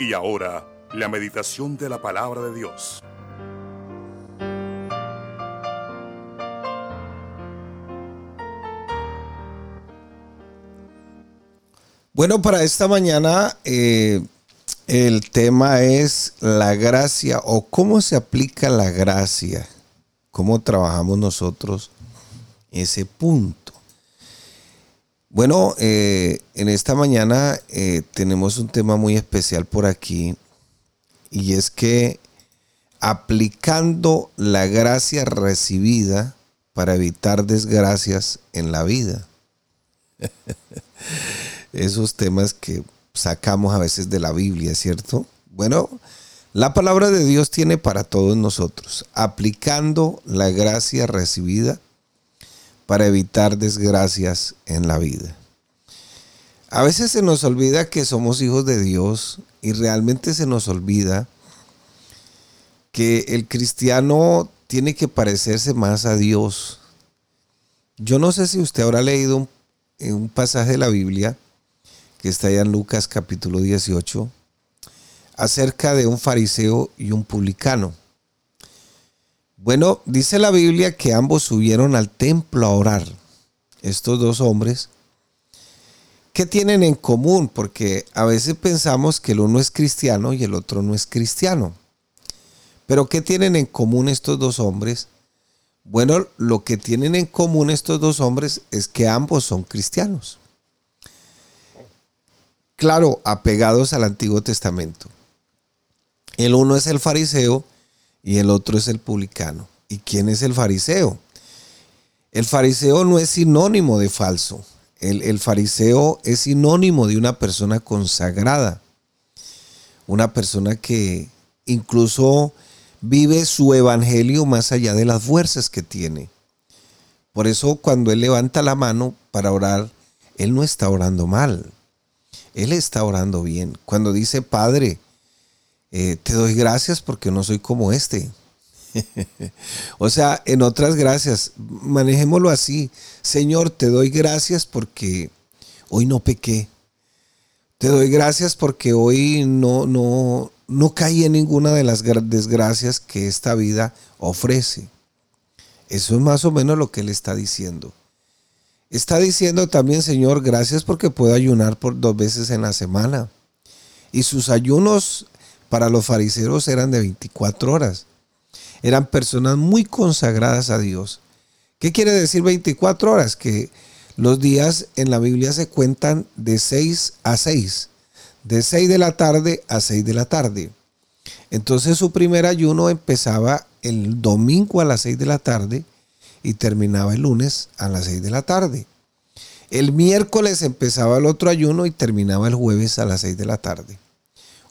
Y ahora, la meditación de la palabra de Dios. Bueno, para esta mañana eh, el tema es la gracia o cómo se aplica la gracia, cómo trabajamos nosotros ese punto. Bueno, eh, en esta mañana eh, tenemos un tema muy especial por aquí y es que aplicando la gracia recibida para evitar desgracias en la vida. Esos temas que sacamos a veces de la Biblia, ¿cierto? Bueno, la palabra de Dios tiene para todos nosotros, aplicando la gracia recibida para evitar desgracias en la vida. A veces se nos olvida que somos hijos de Dios y realmente se nos olvida que el cristiano tiene que parecerse más a Dios. Yo no sé si usted habrá leído un, un pasaje de la Biblia que está allá en Lucas capítulo 18 acerca de un fariseo y un publicano. Bueno, dice la Biblia que ambos subieron al templo a orar. Estos dos hombres. ¿Qué tienen en común? Porque a veces pensamos que el uno es cristiano y el otro no es cristiano. Pero ¿qué tienen en común estos dos hombres? Bueno, lo que tienen en común estos dos hombres es que ambos son cristianos. Claro, apegados al Antiguo Testamento. El uno es el fariseo y el otro es el publicano. ¿Y quién es el fariseo? El fariseo no es sinónimo de falso. El, fariseo es sinónimo de una persona consagrada. Una persona que incluso vive su evangelio más allá de las fuerzas que tiene. Por eso cuando él levanta la mano para orar, él no está orando mal. Él está orando bien. Cuando dice, Padre, eh, te doy gracias porque no soy como este. o sea, en otras gracias, manejémoslo así. Señor, te doy gracias porque hoy no pequé. Te doy gracias porque hoy no, no, no caí en ninguna de las desgracias que esta vida ofrece. Eso es más o menos lo que él está diciendo. Está diciendo también, Señor, gracias porque puedo ayunar por dos veces en la semana. Y sus ayunos para los fariseos eran de 24 horas. Eran personas muy consagradas a Dios. ¿Qué quiere decir 24 horas? Que los días en la Biblia se cuentan de 6 a 6. De 6 de la tarde a 6 de la tarde. Entonces su primer ayuno empezaba el domingo a las 6 de la tarde y terminaba el lunes a las 6 de la tarde. El miércoles empezaba el otro ayuno y terminaba el jueves a las 6 de la tarde.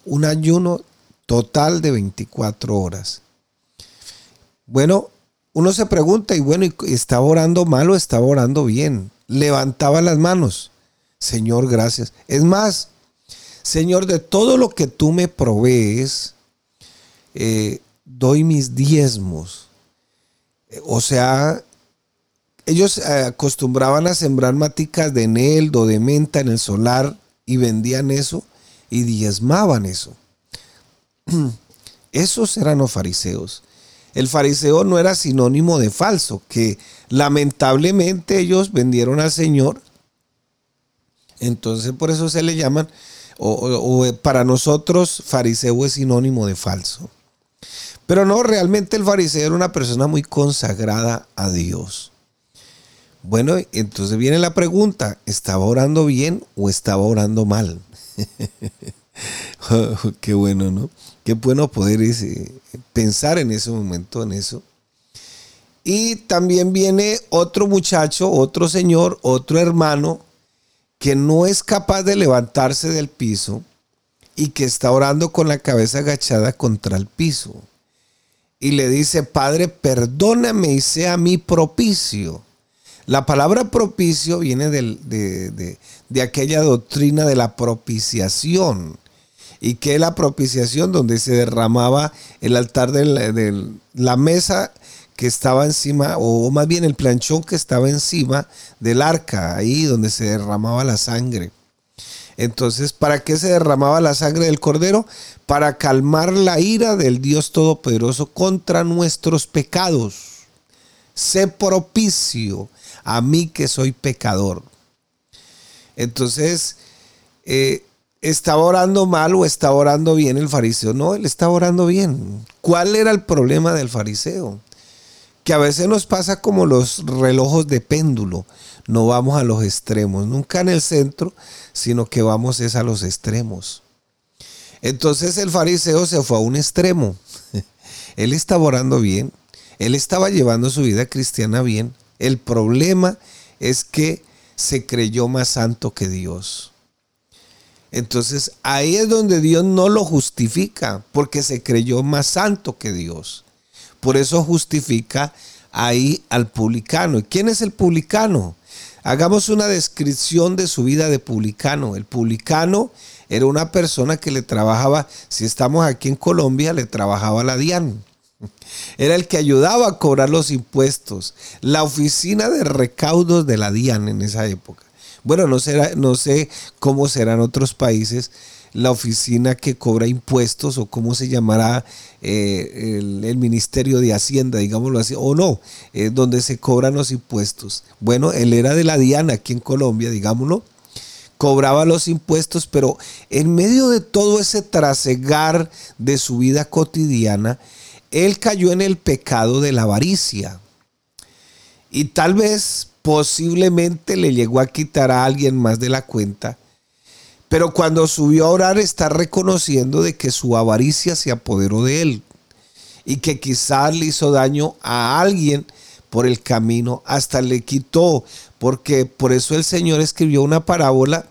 Un ayuno total de 24 horas. Bueno, uno se pregunta, y bueno, ¿estaba orando mal o estaba orando bien? Levantaba las manos. Señor, gracias. Es más, Señor, de todo lo que tú me provees, eh, doy mis diezmos. O sea, ellos eh, acostumbraban a sembrar maticas de eneldo, de menta en el solar y vendían eso y diezmaban eso. Esos eran los fariseos. El fariseo no era sinónimo de falso, que lamentablemente ellos vendieron al Señor. Entonces por eso se le llaman, o, para nosotros fariseo es sinónimo de falso. Pero no, realmente el fariseo era una persona muy consagrada a Dios. Bueno, entonces viene la pregunta, ¿estaba orando bien o estaba orando mal? Qué bueno, ¿no? Qué bueno poder pensar en ese momento, en eso. Y también viene otro muchacho, otro señor, otro hermano que no es capaz de levantarse del piso y que está orando con la cabeza agachada contra el piso. Y le dice, Padre, perdóname y sea mi propicio. La palabra propicio viene de, de aquella doctrina de la propiciación y que la propiciación donde se derramaba el altar de la, mesa que estaba encima, o más bien el planchón que estaba encima del arca, ahí donde se derramaba la sangre. Entonces, ¿para qué se derramaba la sangre del cordero? Para calmar la ira del Dios Todopoderoso contra nuestros pecados. Sé propicio a mí que soy pecador. Entonces, eh, ¿estaba orando mal o estaba orando bien el fariseo? No, él estaba orando bien. ¿Cuál era el problema del fariseo? Que a veces nos pasa como los relojes de péndulo. No vamos a los extremos, nunca en el centro, sino que vamos es a los extremos. Entonces el fariseo se fue a un extremo. Él estaba orando bien, él estaba llevando su vida cristiana bien. El problema es que se creyó más santo que Dios. Entonces ahí es donde Dios no lo justifica, porque se creyó más santo que Dios. Por eso justifica ahí al publicano. ¿Y quién es el publicano? Hagamos una descripción de su vida de publicano. El publicano era una persona que le trabajaba, si estamos aquí en Colombia, le trabajaba la DIAN. Era el que ayudaba a cobrar los impuestos. La oficina de recaudos de la DIAN en esa época. Bueno, no, no sé cómo serán otros países la oficina que cobra impuestos o cómo se llamará eh, el, Ministerio de Hacienda, digámoslo así, o no, eh, donde se cobran los impuestos. Bueno, él era de la Diana aquí en Colombia, digámoslo, cobraba los impuestos, pero en medio de todo ese trasegar de su vida cotidiana, él cayó en el pecado de la avaricia. Y tal vez posiblemente le llegó a quitar a alguien más de la cuenta. Pero cuando subió a orar está reconociendo de que su avaricia se apoderó de él y que quizás le hizo daño a alguien por el camino, hasta le quitó, porque por eso el Señor escribió una parábola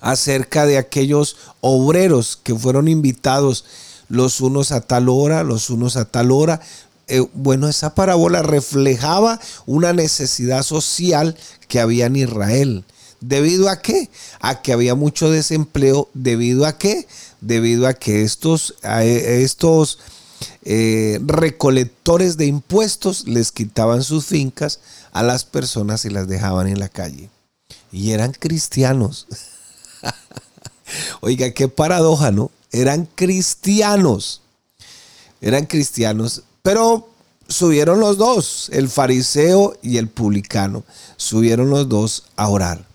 acerca de aquellos obreros que fueron invitados los unos a tal hora, los unos a tal hora. Eh, bueno, esa parábola reflejaba una necesidad social que había en Israel. ¿Debido a qué? A que había mucho desempleo. ¿Debido a qué? Debido a que estos, a estos eh, recolectores de impuestos les quitaban sus fincas a las personas y las dejaban en la calle. Y eran cristianos. Oiga, qué paradoja, ¿no? eran cristianos. Eran cristianos, pero subieron los dos, el fariseo y el publicano. Subieron los dos a orar.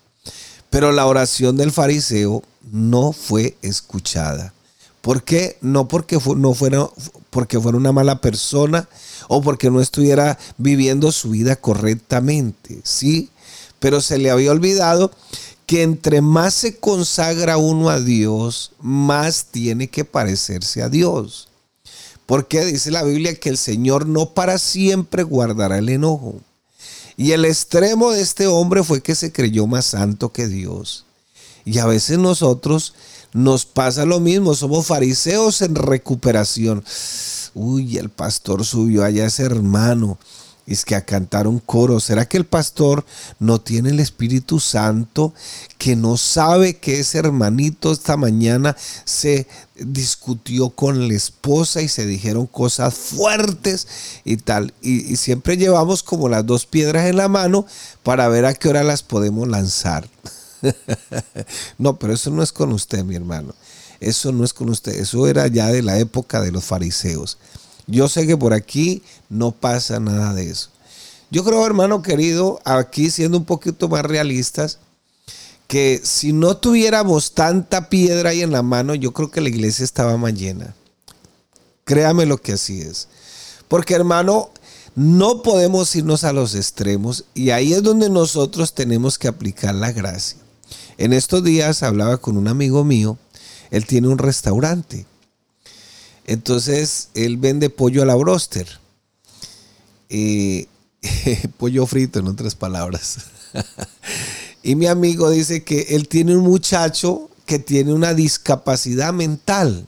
Pero la oración del fariseo no fue escuchada. ¿Por qué? No porque no fuera, porque fuera una mala persona o porque no estuviera viviendo su vida correctamente. Sí, pero se le había olvidado que entre más se consagra uno a Dios, más tiene que parecerse a Dios. Porque dice la Biblia que el Señor no para siempre guardará el enojo. Y el extremo de este hombre fue que se creyó más santo que Dios. Y a veces nosotros nos pasa lo mismo, somos fariseos en recuperación. Uy, el pastor subió allá ese hermano es que a cantar un coro. ¿Será que el pastor no tiene el Espíritu Santo que no sabe que ese hermanito esta mañana se discutió con la esposa y se dijeron cosas fuertes y tal? Y, y siempre llevamos como las dos piedras en la mano para ver a qué hora las podemos lanzar. no, pero eso no es con usted, mi hermano. Eso no es con usted. Eso era ya de la época de los fariseos. Yo sé que por aquí no pasa nada de eso. Yo creo, hermano querido, aquí siendo un poquito más realistas, que si no tuviéramos tanta piedra ahí en la mano, yo creo que la iglesia estaba más llena. Créame lo que así es. Porque, hermano, no podemos irnos a los extremos y ahí es donde nosotros tenemos que aplicar la gracia. En estos días hablaba con un amigo mío, él tiene un restaurante entonces él vende pollo a la broster. pollo frito, en otras palabras. y mi amigo dice que él tiene un muchacho que tiene una discapacidad mental.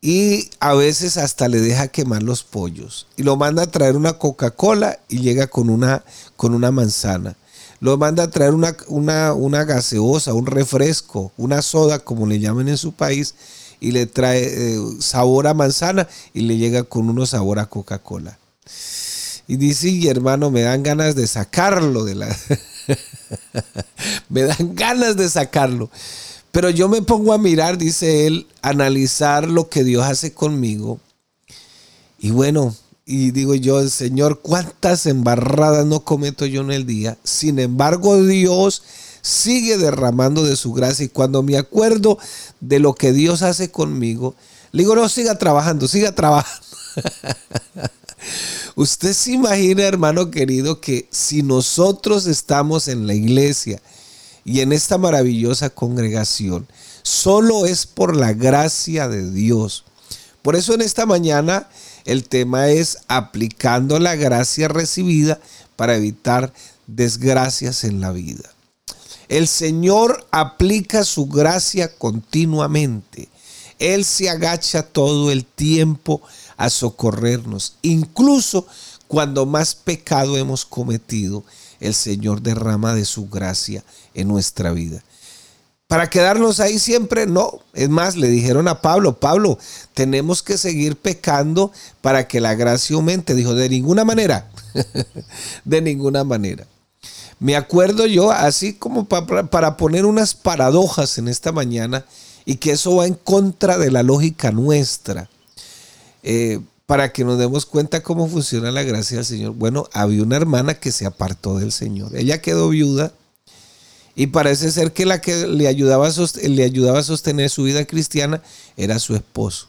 Y a veces hasta le deja quemar los pollos. Y lo manda a traer una Coca-Cola y llega con una, con una manzana. Lo manda a traer una, una, una gaseosa, un refresco, una soda, como le llaman en su país y le trae eh, sabor a manzana y le llega con uno sabor a Coca-Cola. Y dice, y hermano, me dan ganas de sacarlo de la... me dan ganas de sacarlo. Pero yo me pongo a mirar, dice él, analizar lo que Dios hace conmigo. Y bueno, y digo yo, Señor, ¿cuántas embarradas no cometo yo en el día? Sin embargo, Dios sigue derramando de su gracia y cuando me acuerdo de lo que Dios hace conmigo, le digo, no, siga trabajando, siga trabajando. Usted se imagina, hermano querido, que si nosotros estamos en la iglesia y en esta maravillosa congregación, solo es por la gracia de Dios. Por eso en esta mañana el tema es aplicando la gracia recibida para evitar desgracias en la vida. El Señor aplica su gracia continuamente. Él se agacha todo el tiempo a socorrernos. Incluso cuando más pecado hemos cometido, el Señor derrama de su gracia en nuestra vida. Para quedarnos ahí siempre, no. Es más, le dijeron a Pablo, Pablo, tenemos que seguir pecando para que la gracia aumente. Dijo, de ninguna manera, de ninguna manera. Me acuerdo yo, así como para, poner unas paradojas en esta mañana, y que eso va en contra de la lógica nuestra, eh, para que nos demos cuenta cómo funciona la gracia del Señor. Bueno, había una hermana que se apartó del Señor. Ella quedó viuda y parece ser que la que le ayudaba, le ayudaba a sostener su vida cristiana era su esposo.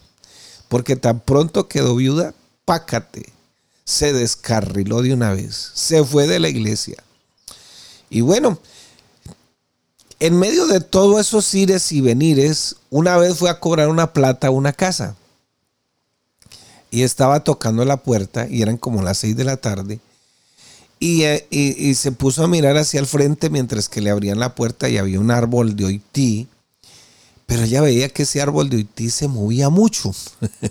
Porque tan pronto quedó viuda, pácate, se descarriló de una vez, se fue de la iglesia. Y bueno, en medio de todos esos ires y venires, una vez fue a cobrar una plata a una casa. Y estaba tocando la puerta y eran como las seis de la tarde. Eh, y, se puso a mirar hacia el frente mientras que le abrían la puerta y había un árbol de oití. Pero ella veía que ese árbol de oití se movía mucho.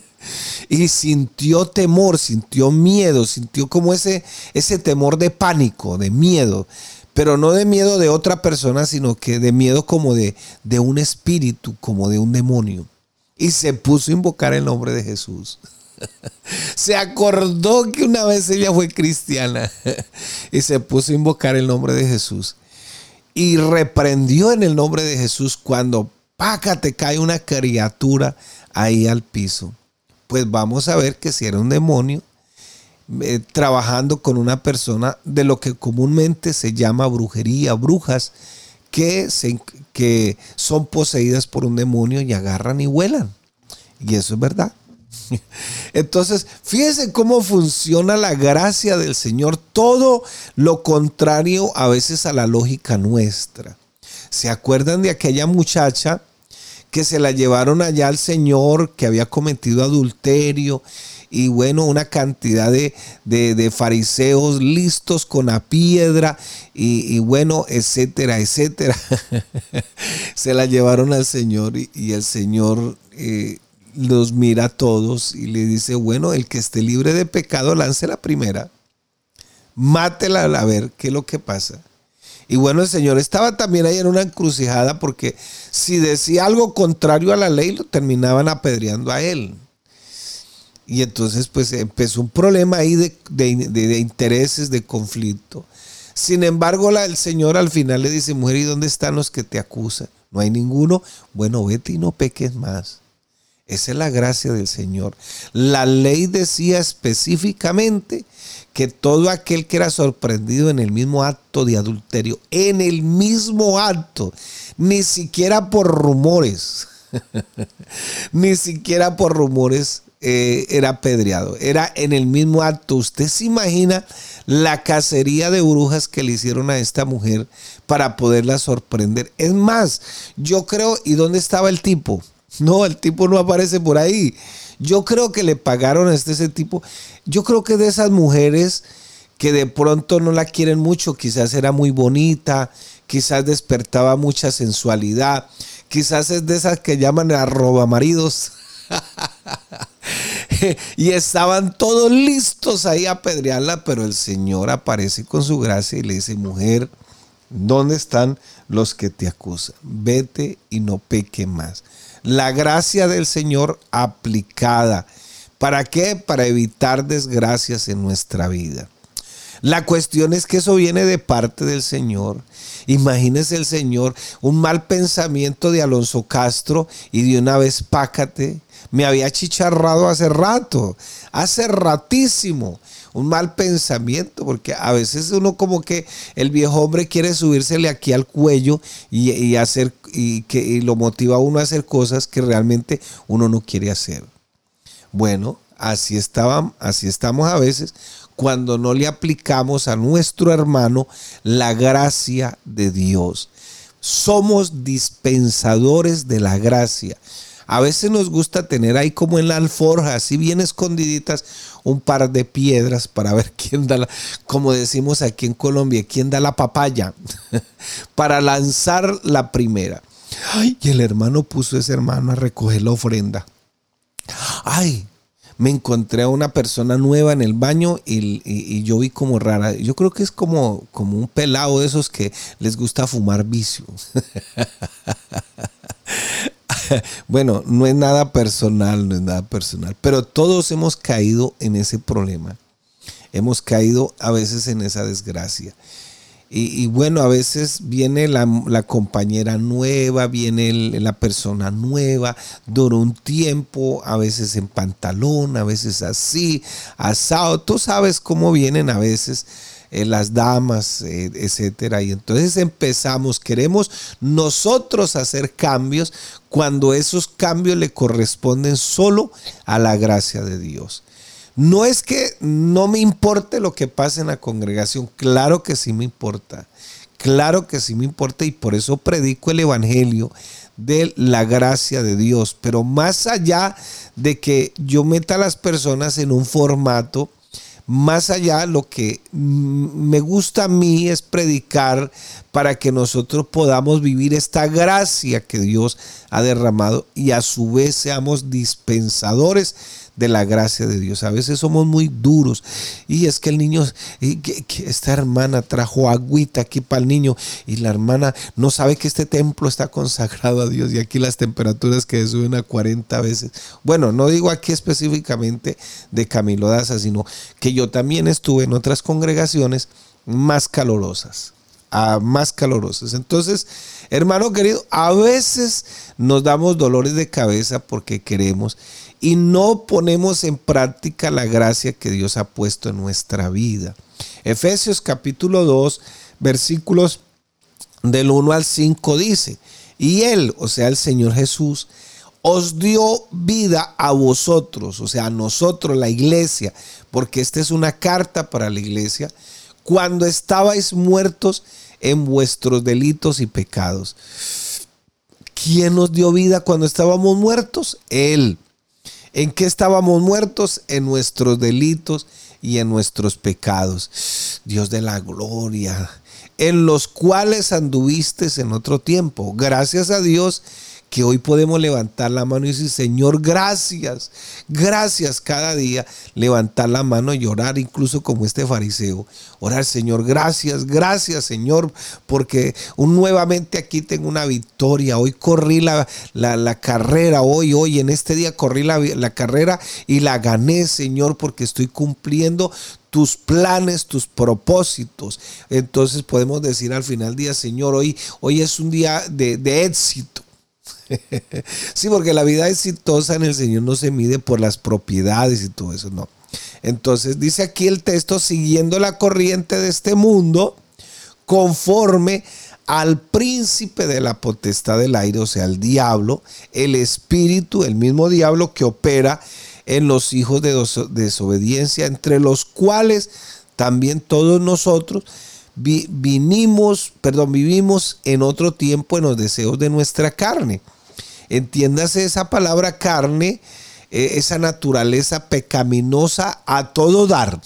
y sintió temor, sintió miedo, sintió como ese, ese temor de pánico, de miedo pero no de miedo de otra persona, sino que de miedo como de, de un espíritu, como de un demonio. Y se puso a invocar el nombre de Jesús. se acordó que una vez ella fue cristiana y se puso a invocar el nombre de Jesús. Y reprendió en el nombre de Jesús cuando paca te cae una criatura ahí al piso. Pues vamos a ver que si era un demonio, eh, trabajando con una persona de lo que comúnmente se llama brujería, brujas, que, se, que son poseídas por un demonio y agarran y vuelan. Y eso es verdad. Entonces, fíjense cómo funciona la gracia del Señor, todo lo contrario a veces a la lógica nuestra. ¿Se acuerdan de aquella muchacha que se la llevaron allá al Señor que había cometido adulterio y bueno, una cantidad de, fariseos listos con la piedra y, bueno, etcétera, etcétera. Se la llevaron al Señor y, el Señor eh, los mira a todos y le dice, bueno, el que esté libre de pecado, lance la primera. Mátela a ver qué es lo que pasa. Y bueno, el Señor estaba también ahí en una encrucijada porque si decía algo contrario a la ley, lo terminaban apedreando a él. Y entonces pues empezó un problema ahí de, intereses, de conflicto. Sin embargo, la, el Señor al final le dice, mujer, ¿y dónde están los que te acusan? No hay ninguno. Bueno, vete y no peques más. Esa es la gracia del Señor. La ley decía específicamente que todo aquel que era sorprendido en el mismo acto de adulterio, en el mismo acto, ni siquiera por rumores, ni siquiera por rumores, eh, era apedreado. Era en el mismo acto. Usted se imagina la cacería de brujas que le hicieron a esta mujer para poderla sorprender. Es más, yo creo, ¿y dónde estaba el tipo? No, el tipo no aparece por ahí. Yo creo que le pagaron a este ese tipo. Yo creo que de esas mujeres que de pronto no la quieren mucho, quizás era muy bonita, quizás despertaba mucha sensualidad, quizás es de esas que llaman a maridos. y estaban todos listos ahí a apedrearla, pero el Señor aparece con su gracia y le dice, mujer, ¿dónde están los que te acusan? Vete y no peque más. La gracia del Señor aplicada. ¿Para qué? Para evitar desgracias en nuestra vida. La cuestión es que eso viene de parte del Señor. Imagínese el Señor, un mal pensamiento de Alonso Castro y de una vez pácate. Me había chicharrado hace rato, hace ratísimo. Un mal pensamiento, porque a veces uno como que el viejo hombre quiere subírsele aquí al cuello y, hacer y que y lo motiva a uno a hacer cosas que realmente uno no quiere hacer. Bueno, así estaban, así estamos a veces cuando no le aplicamos a nuestro hermano la gracia de Dios. Somos dispensadores de la gracia. A veces nos gusta tener ahí como en la alforja, así bien escondiditas, un par de piedras para ver quién da la, como decimos aquí en Colombia, quién da la papaya, para lanzar la primera. Ay, y el hermano puso a ese hermano a recoger la ofrenda. Ay, me encontré a una persona nueva en el baño y, yo vi como rara. Yo creo que es como, como un pelado de esos que les gusta fumar vicio. bueno, no es nada personal, no es nada personal, pero todos hemos caído en ese problema. Hemos caído a veces en esa desgracia. Y, bueno, a veces viene la, compañera nueva, viene la persona nueva, dura un tiempo, a veces en pantalón, a veces así, asado. Tú sabes cómo vienen a veces eh, las damas, eh, etcétera. Y entonces empezamos, queremos nosotros hacer cambios cuando esos cambios le corresponden solo a la gracia de Dios. No es que no me importe lo que pase en la congregación, claro que sí me importa, claro que sí me importa y por eso predico el Evangelio de la gracia de Dios, pero más allá de que yo meta a las personas en un formato, más allá lo que me gusta a mí es predicar para que nosotros podamos vivir esta gracia que Dios ha derramado y a su vez seamos dispensadores de la gracia de Dios. A veces somos muy duros. Y es que el niño, que, esta hermana trajo agüita aquí para el niño y la hermana no sabe que este templo está consagrado a Dios y aquí las temperaturas que suben a 40 veces. Bueno, no digo aquí específicamente de Camilo Daza, sino que yo también estuve en otras congregaciones más calorosas más calorosas. Entonces, hermano querido, a veces nos damos dolores de cabeza porque queremos y no ponemos en práctica la gracia que Dios ha puesto en nuestra vida. Efesios capítulo 2, versículos del 1 al 5 dice, y Él, o sea, el Señor Jesús, os dio vida a vosotros, o sea, a nosotros, la iglesia, porque esta es una carta para la iglesia, cuando estabais muertos en vuestros delitos y pecados. ¿Quién nos dio vida cuando estábamos muertos? Él. ¿En qué estábamos muertos? En nuestros delitos y en nuestros pecados. Dios de la gloria, en los cuales anduviste en otro tiempo. Gracias a Dios que hoy podemos levantar la mano y decir, Señor, gracias, gracias cada día, levantar la mano y orar, incluso como este fariseo. Orar, Señor, gracias, gracias, Señor, porque nuevamente aquí tengo una victoria. Hoy corrí la, la, carrera, hoy, hoy, en este día corrí la, la carrera y la gané, Señor, porque estoy cumpliendo tus planes, tus propósitos. Entonces podemos decir al final del día, Señor, hoy, hoy es un día de, de éxito. sí, porque la vida exitosa en el Señor no se mide por las propiedades y todo eso, no. Entonces dice aquí el texto, siguiendo la corriente de este mundo, conforme al príncipe de la potestad del aire, o sea, el diablo, el espíritu, el mismo diablo que opera en los hijos de desobediencia, entre los cuales también todos nosotros vinimos, perdón, vivimos en otro tiempo en los deseos de nuestra carne Entiéndase esa palabra carne, eh, esa naturaleza pecaminosa a todo dar,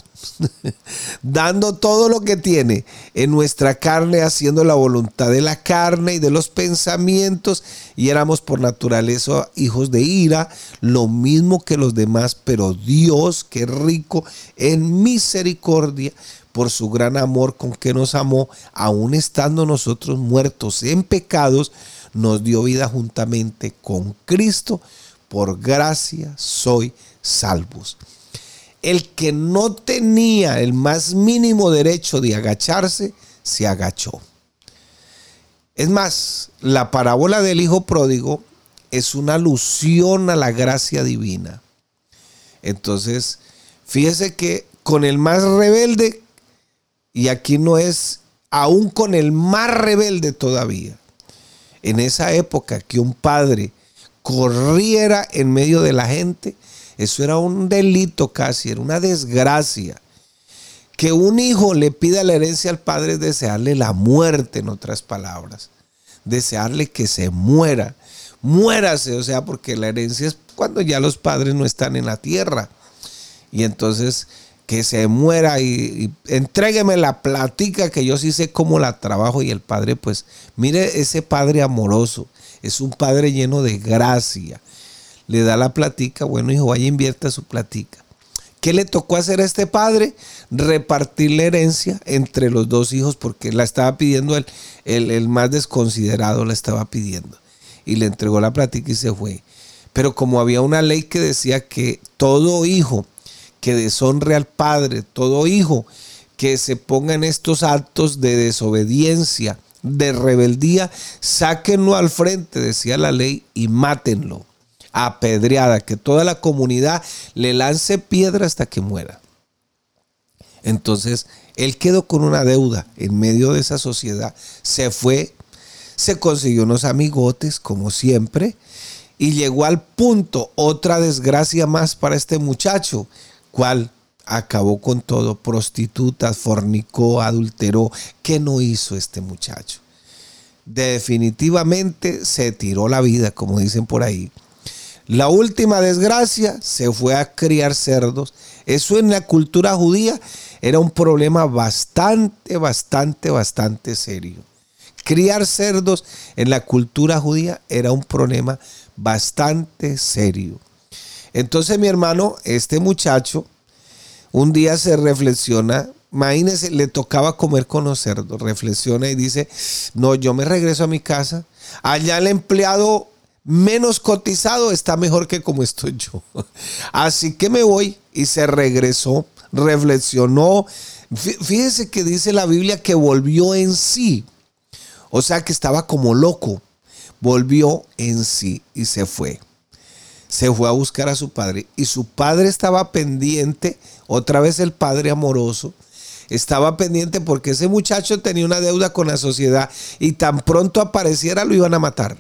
dando todo lo que tiene en nuestra carne, haciendo la voluntad de la carne y de los pensamientos, y éramos por naturaleza hijos de ira, lo mismo que los demás, pero Dios, que rico en misericordia, por su gran amor con que nos amó, aun estando nosotros muertos en pecados, nos dio vida juntamente con Cristo, por gracia soy salvos. el que no tenía el más mínimo derecho de agacharse, se agachó. Es más, la parábola del hijo pródigo es una alusión a la gracia divina. Entonces, fíjese que con el más rebelde, y aquí no es aún con el más rebelde todavía, en esa época que un padre corriera en medio de la gente, eso era un delito casi, era una desgracia. Que un hijo le pida la herencia al padre es desearle la muerte, en otras palabras. Desearle que se muera. Muérase, o sea, porque la herencia es cuando ya los padres no están en la tierra. Y entonces que se muera y, y, la platica que yo sí sé cómo la trabajo y el padre pues mire ese padre amoroso es un padre lleno de gracia le da la platica bueno hijo vaya invierta su platica ¿Qué le tocó hacer a este padre? Repartir la herencia entre los dos hijos porque la estaba pidiendo el, el, el más desconsiderado, la estaba pidiendo. Y le entregó la platica y se fue. Pero como había una ley que decía que todo hijo que deshonre al Padre, todo hijo que se ponga en estos actos de desobediencia, de rebeldía, sáquenlo al frente, decía la ley, y mátenlo. Apedreada, que toda la comunidad le lance piedra hasta que muera. Entonces, él quedó con una deuda en medio de esa sociedad. Se fue, se consiguió unos amigotes, como siempre, y llegó al punto, otra desgracia más para este muchacho, cual acabó con todo, prostitutas, fornicó, adulteró. ¿Qué no hizo este muchacho? Definitivamente se tiró la vida, como dicen por ahí. La última desgracia se fue a criar cerdos. Eso en la cultura judía era un problema bastante, bastante, bastante serio. Criar cerdos en la cultura judía era un problema bastante serio. Entonces mi hermano, este muchacho, un día se reflexiona, imagínese, le tocaba comer con los cerdos, reflexiona y dice, no, yo me regreso a mi casa, allá el empleado menos cotizado está mejor que como estoy yo. Así que me voy y se regresó, reflexionó. Fíjese que dice la Biblia que volvió en sí. O sea que estaba como loco. Volvió en sí y se fue se fue a buscar a su padre y su padre estaba pendiente, otra vez el padre amoroso, estaba pendiente porque ese muchacho tenía una deuda con la sociedad y tan pronto apareciera lo iban a matar.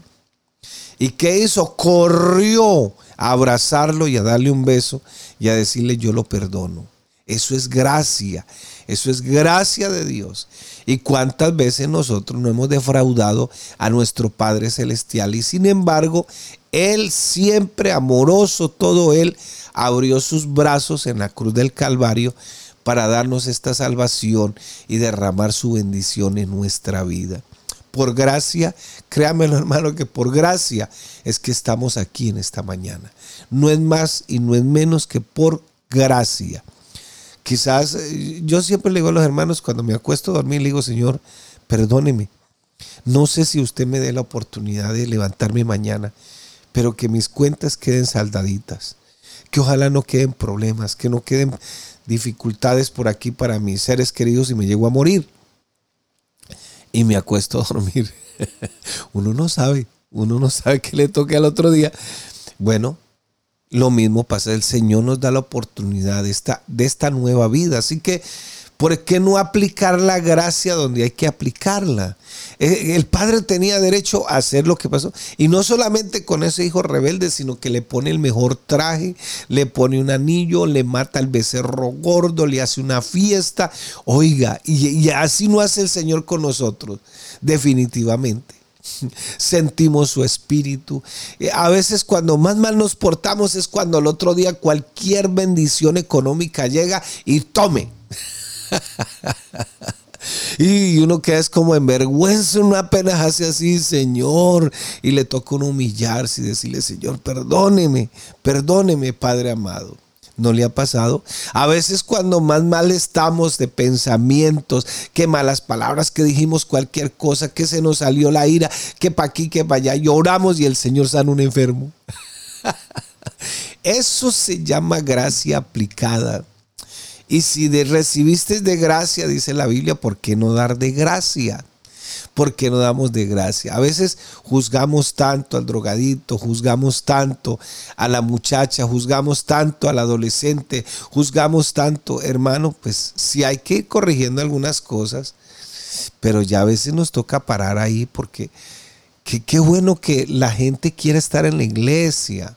¿Y qué hizo? Corrió a abrazarlo y a darle un beso y a decirle yo lo perdono. Eso es gracia, eso es gracia de Dios. Y cuántas veces nosotros no hemos defraudado a nuestro Padre Celestial y sin embargo él siempre amoroso, todo Él, abrió sus brazos en la cruz del Calvario para darnos esta salvación y derramar su bendición en nuestra vida. Por gracia, créamelo hermano, que por gracia es que estamos aquí en esta mañana. No es más y no es menos que por gracia. Quizás eh, yo siempre le digo a los hermanos cuando me acuesto a dormir, le digo, Señor, perdóneme. No sé si usted me dé la oportunidad de levantarme mañana pero que mis cuentas queden saldaditas. Que ojalá no queden problemas, que no queden dificultades por aquí para mis seres queridos y me llego a morir. Y me acuesto a dormir. uno no sabe, uno no sabe qué le toque al otro día. Bueno, lo mismo pasa, el Señor nos da la oportunidad de esta, de esta nueva vida. Así que ¿Por qué no aplicar la gracia donde hay que aplicarla? Eh, el padre tenía derecho a hacer lo que pasó. Y no solamente con ese hijo rebelde, sino que le pone el mejor traje, le pone un anillo, le mata al becerro gordo, le hace una fiesta. Oiga, y, así no hace el Señor con nosotros, definitivamente sentimos su espíritu. Eh, a veces cuando más mal nos portamos es cuando el otro día cualquier bendición económica llega y tome. y uno queda es como en vergüenza, uno apenas hace así, Señor, y le toca uno humillarse y decirle, Señor, perdóneme, perdóneme, Padre amado. ¿No le ha pasado? A veces cuando más mal estamos de pensamientos, que malas palabras, que dijimos cualquier cosa, que se nos salió la ira, que para aquí, que para allá, lloramos y el Señor sana un enfermo. Eso se llama gracia aplicada. Y si de, recibiste de gracia, dice la Biblia, ¿por qué no dar de gracia? ¿Por qué no damos de gracia? A veces juzgamos tanto al drogadito, juzgamos tanto a la muchacha, juzgamos tanto al adolescente, juzgamos tanto, hermano, pues si hay que ir corrigiendo algunas cosas, pero ya a veces nos toca parar ahí porque qué bueno que la gente quiere estar en la iglesia.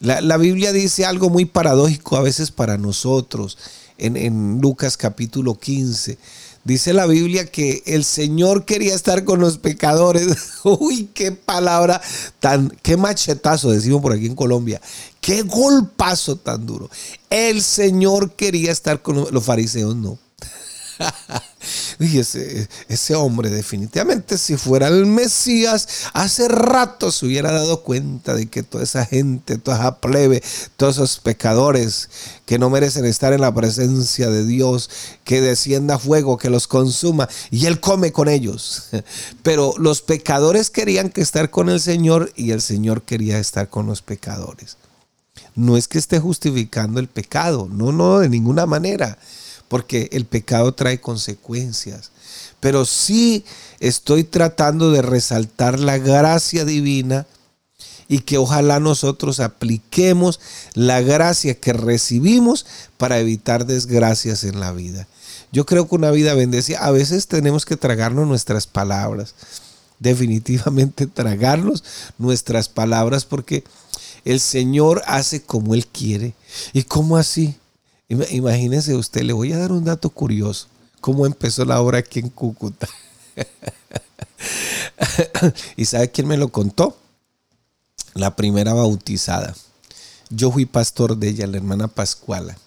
La, Biblia dice algo muy paradójico a veces para nosotros en, en Lucas capítulo 15. Dice la Biblia que el Señor quería estar con los pecadores. Uy, qué palabra tan, qué machetazo, decimos por aquí en Colombia. Qué golpazo tan duro. El Señor quería estar con los fariseos, no. ese, ese, hombre definitivamente si fuera el Mesías, hace rato se hubiera dado cuenta de que toda esa gente, toda esa plebe, todos esos pecadores que no merecen estar en la presencia de Dios, que descienda fuego, que los consuma, y él come con ellos. Pero los pecadores querían que estar con el Señor y el Señor quería estar con los pecadores. No es que esté justificando el pecado, no, no, de ninguna manera porque el pecado trae consecuencias. Pero sí estoy tratando de resaltar la gracia divina y que ojalá nosotros apliquemos la gracia que recibimos para evitar desgracias en la vida. Yo creo que una vida bendecida, a veces tenemos que tragarnos nuestras palabras, definitivamente tragarnos nuestras palabras porque el Señor hace como Él quiere. ¿Y cómo así? Imagínese usted, le voy a dar un dato curioso. ¿Cómo empezó la obra aquí en Cúcuta? ¿Y sabe quién me lo contó? La primera bautizada. Yo fui pastor de ella, la hermana Pascuala.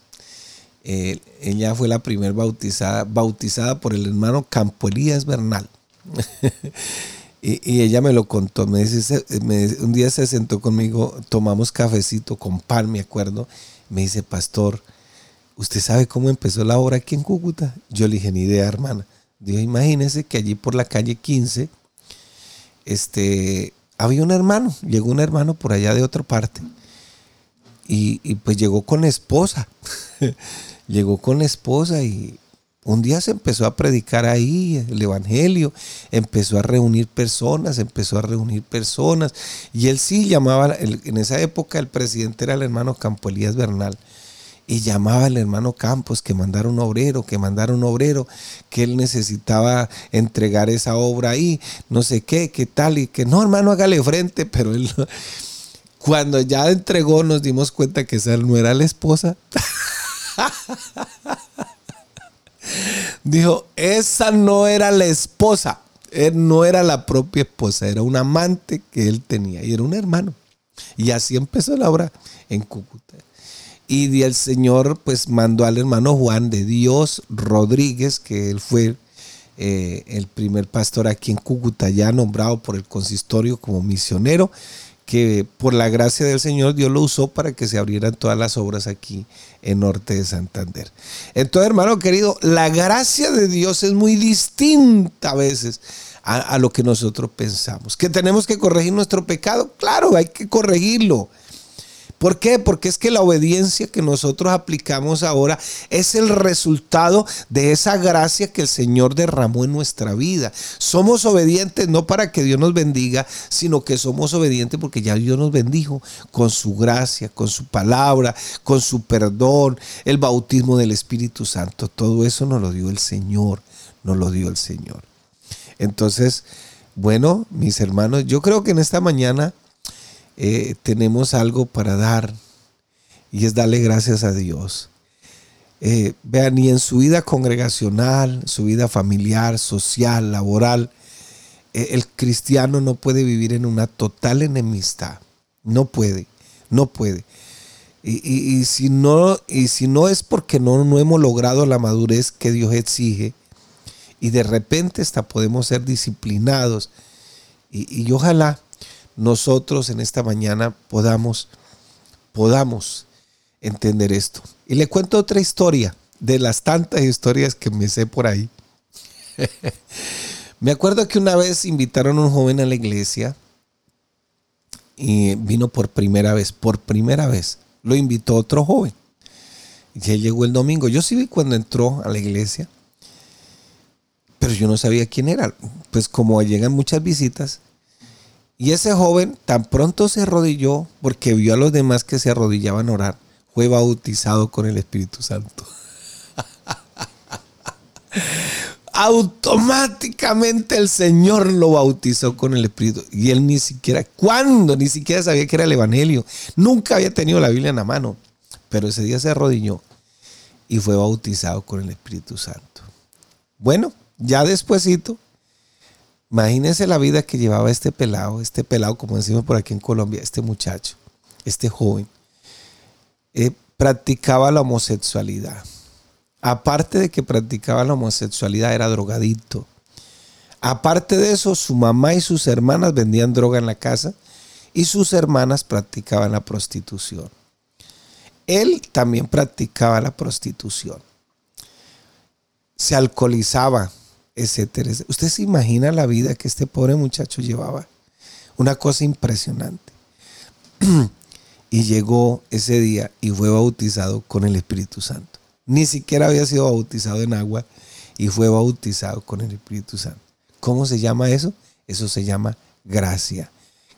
Eh, ella fue la primera bautizada, bautizada por el hermano Campo Elías Bernal. y, ella me lo contó. Me dice, un día se sentó conmigo, tomamos cafecito con pan, me acuerdo. Me dice, pastor, ¿usted sabe cómo empezó la obra aquí en Cúcuta? Yo le dije, ni idea, hermana. Dijo, imagínese que allí por la calle 15, este, había un hermano, llegó un hermano por allá de otra parte. Y, y pues llegó con esposa. llegó con esposa y un día se empezó a predicar ahí el Evangelio, empezó a reunir personas, empezó a reunir personas. Y él sí llamaba, en esa época el presidente era el hermano Campo Elías Bernal y llamaba al hermano Campos que mandara un obrero, que mandara un obrero, que él necesitaba entregar esa obra ahí, no sé qué, qué tal, y que no, hermano, hágale frente, pero él cuando ya entregó nos dimos cuenta que esa no era la esposa. Dijo, esa no era la esposa, él no era la propia esposa, era un amante que él tenía y era un hermano. Y así empezó la obra en Cúcuta. Y el Señor pues mandó al hermano Juan de Dios Rodríguez, que él fue eh, el primer pastor aquí en Cúcuta, ya nombrado por el consistorio como misionero, que por la gracia del Señor Dios lo usó para que se abrieran todas las obras aquí en Norte de Santander. Entonces, hermano querido, la gracia de Dios es muy distinta a veces a, a lo que nosotros pensamos. Que tenemos que corregir nuestro pecado, claro, hay que corregirlo ¿Por qué? Porque es que la obediencia que nosotros aplicamos ahora es el resultado de esa gracia que el Señor derramó en nuestra vida. Somos obedientes no para que Dios nos bendiga, sino que somos obedientes porque ya Dios nos bendijo con su gracia, con su palabra, con su perdón, el bautismo del Espíritu Santo. Todo eso nos lo dio el Señor, nos lo dio el Señor. Entonces, bueno, mis hermanos, yo creo que en esta mañana eh, tenemos algo para dar y es darle gracias a Dios. Eh, vean, ni en su vida congregacional, su vida familiar, social, laboral, eh, el cristiano no puede vivir en una total enemistad. No puede, no puede. Y, si, no, y si no es porque no, no hemos logrado la madurez que Dios exige, y de repente hasta podemos ser disciplinados. Y, y ojalá nosotros en esta mañana podamos, podamos entender esto. Y le cuento otra historia de las tantas historias que me sé por ahí. me acuerdo que una vez invitaron a un joven a la iglesia y vino por primera vez, por primera vez, lo invitó otro joven. Y él llegó el domingo. Yo sí vi cuando entró a la iglesia, pero yo no sabía quién era. Pues como llegan muchas visitas, y ese joven tan pronto se arrodilló porque vio a los demás que se arrodillaban a orar, fue bautizado con el Espíritu Santo. Automáticamente el Señor lo bautizó con el Espíritu. Y él ni siquiera, ¿cuándo? Ni siquiera sabía que era el Evangelio. Nunca había tenido la Biblia en la mano. Pero ese día se arrodilló y fue bautizado con el Espíritu Santo. Bueno, ya despuesito, imagínense la vida que llevaba este pelado, este pelado, como decimos por aquí en Colombia, este muchacho, este joven. Eh, practicaba la homosexualidad. Aparte de que practicaba la homosexualidad, era drogadicto. Aparte de eso, su mamá y sus hermanas vendían droga en la casa y sus hermanas practicaban la prostitución él también practicaba la prostitución. Se alcoholizaba, etcétera. Usted se imagina la vida que este pobre muchacho llevaba. Una cosa impresionante. y llegó ese día y fue bautizado con el Espíritu Santo. Ni siquiera había sido bautizado en agua y fue bautizado con el Espíritu Santo. ¿Cómo se llama eso? Eso se llama gracia.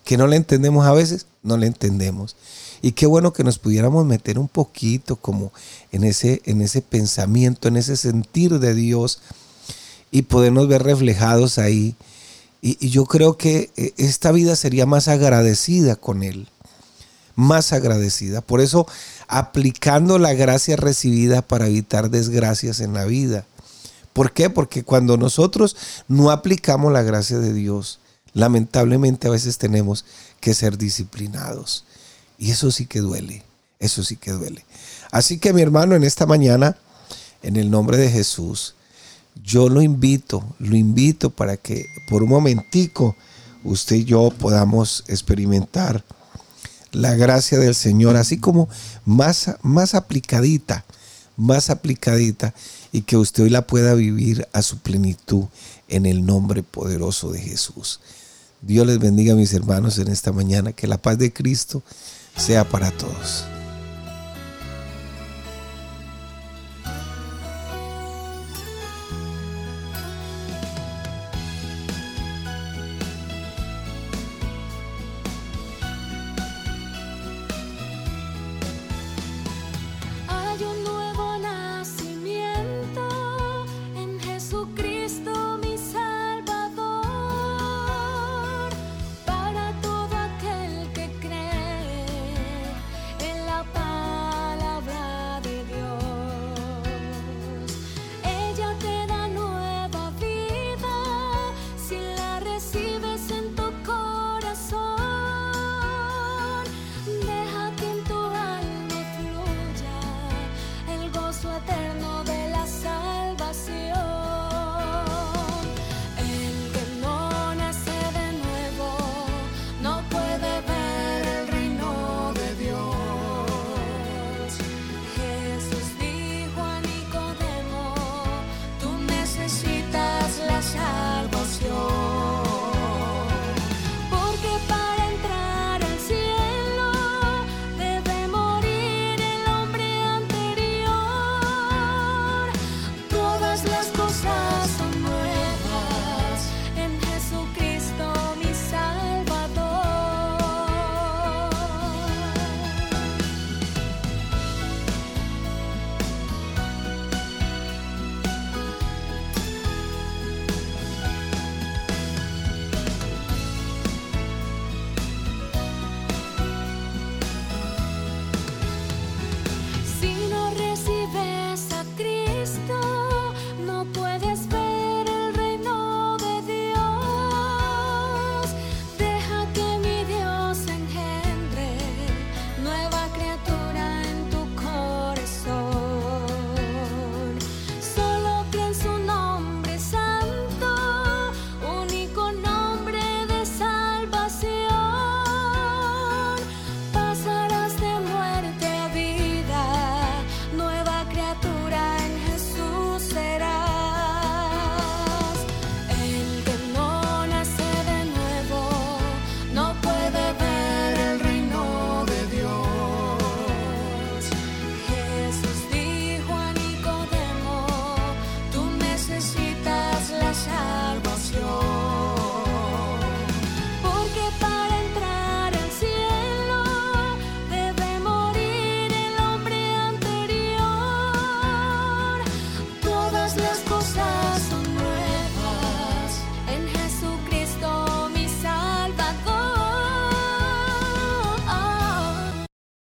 ¿Que no le entendemos a veces? No le entendemos. Y qué bueno que nos pudiéramos meter un poquito como en ese, en ese pensamiento, en ese sentir de Dios y podernos ver reflejados ahí. Y, y yo creo que eh, esta vida sería más agradecida con Él, más agradecida. Por eso, aplicando la gracia recibida para evitar desgracias en la vida. ¿Por qué? Porque cuando nosotros no aplicamos la gracia de Dios, lamentablemente a veces tenemos que ser disciplinados. Y eso sí que duele, eso sí que duele. Así que mi hermano, en esta mañana, en el nombre de Jesús, yo lo invito, lo invito para que por un momentico usted y yo podamos experimentar la gracia del Señor, así como más, más aplicadita, más aplicadita, y que usted hoy la pueda vivir a su plenitud en el nombre poderoso de Jesús. Dios les bendiga mis hermanos en esta mañana, que la paz de Cristo sea para todos.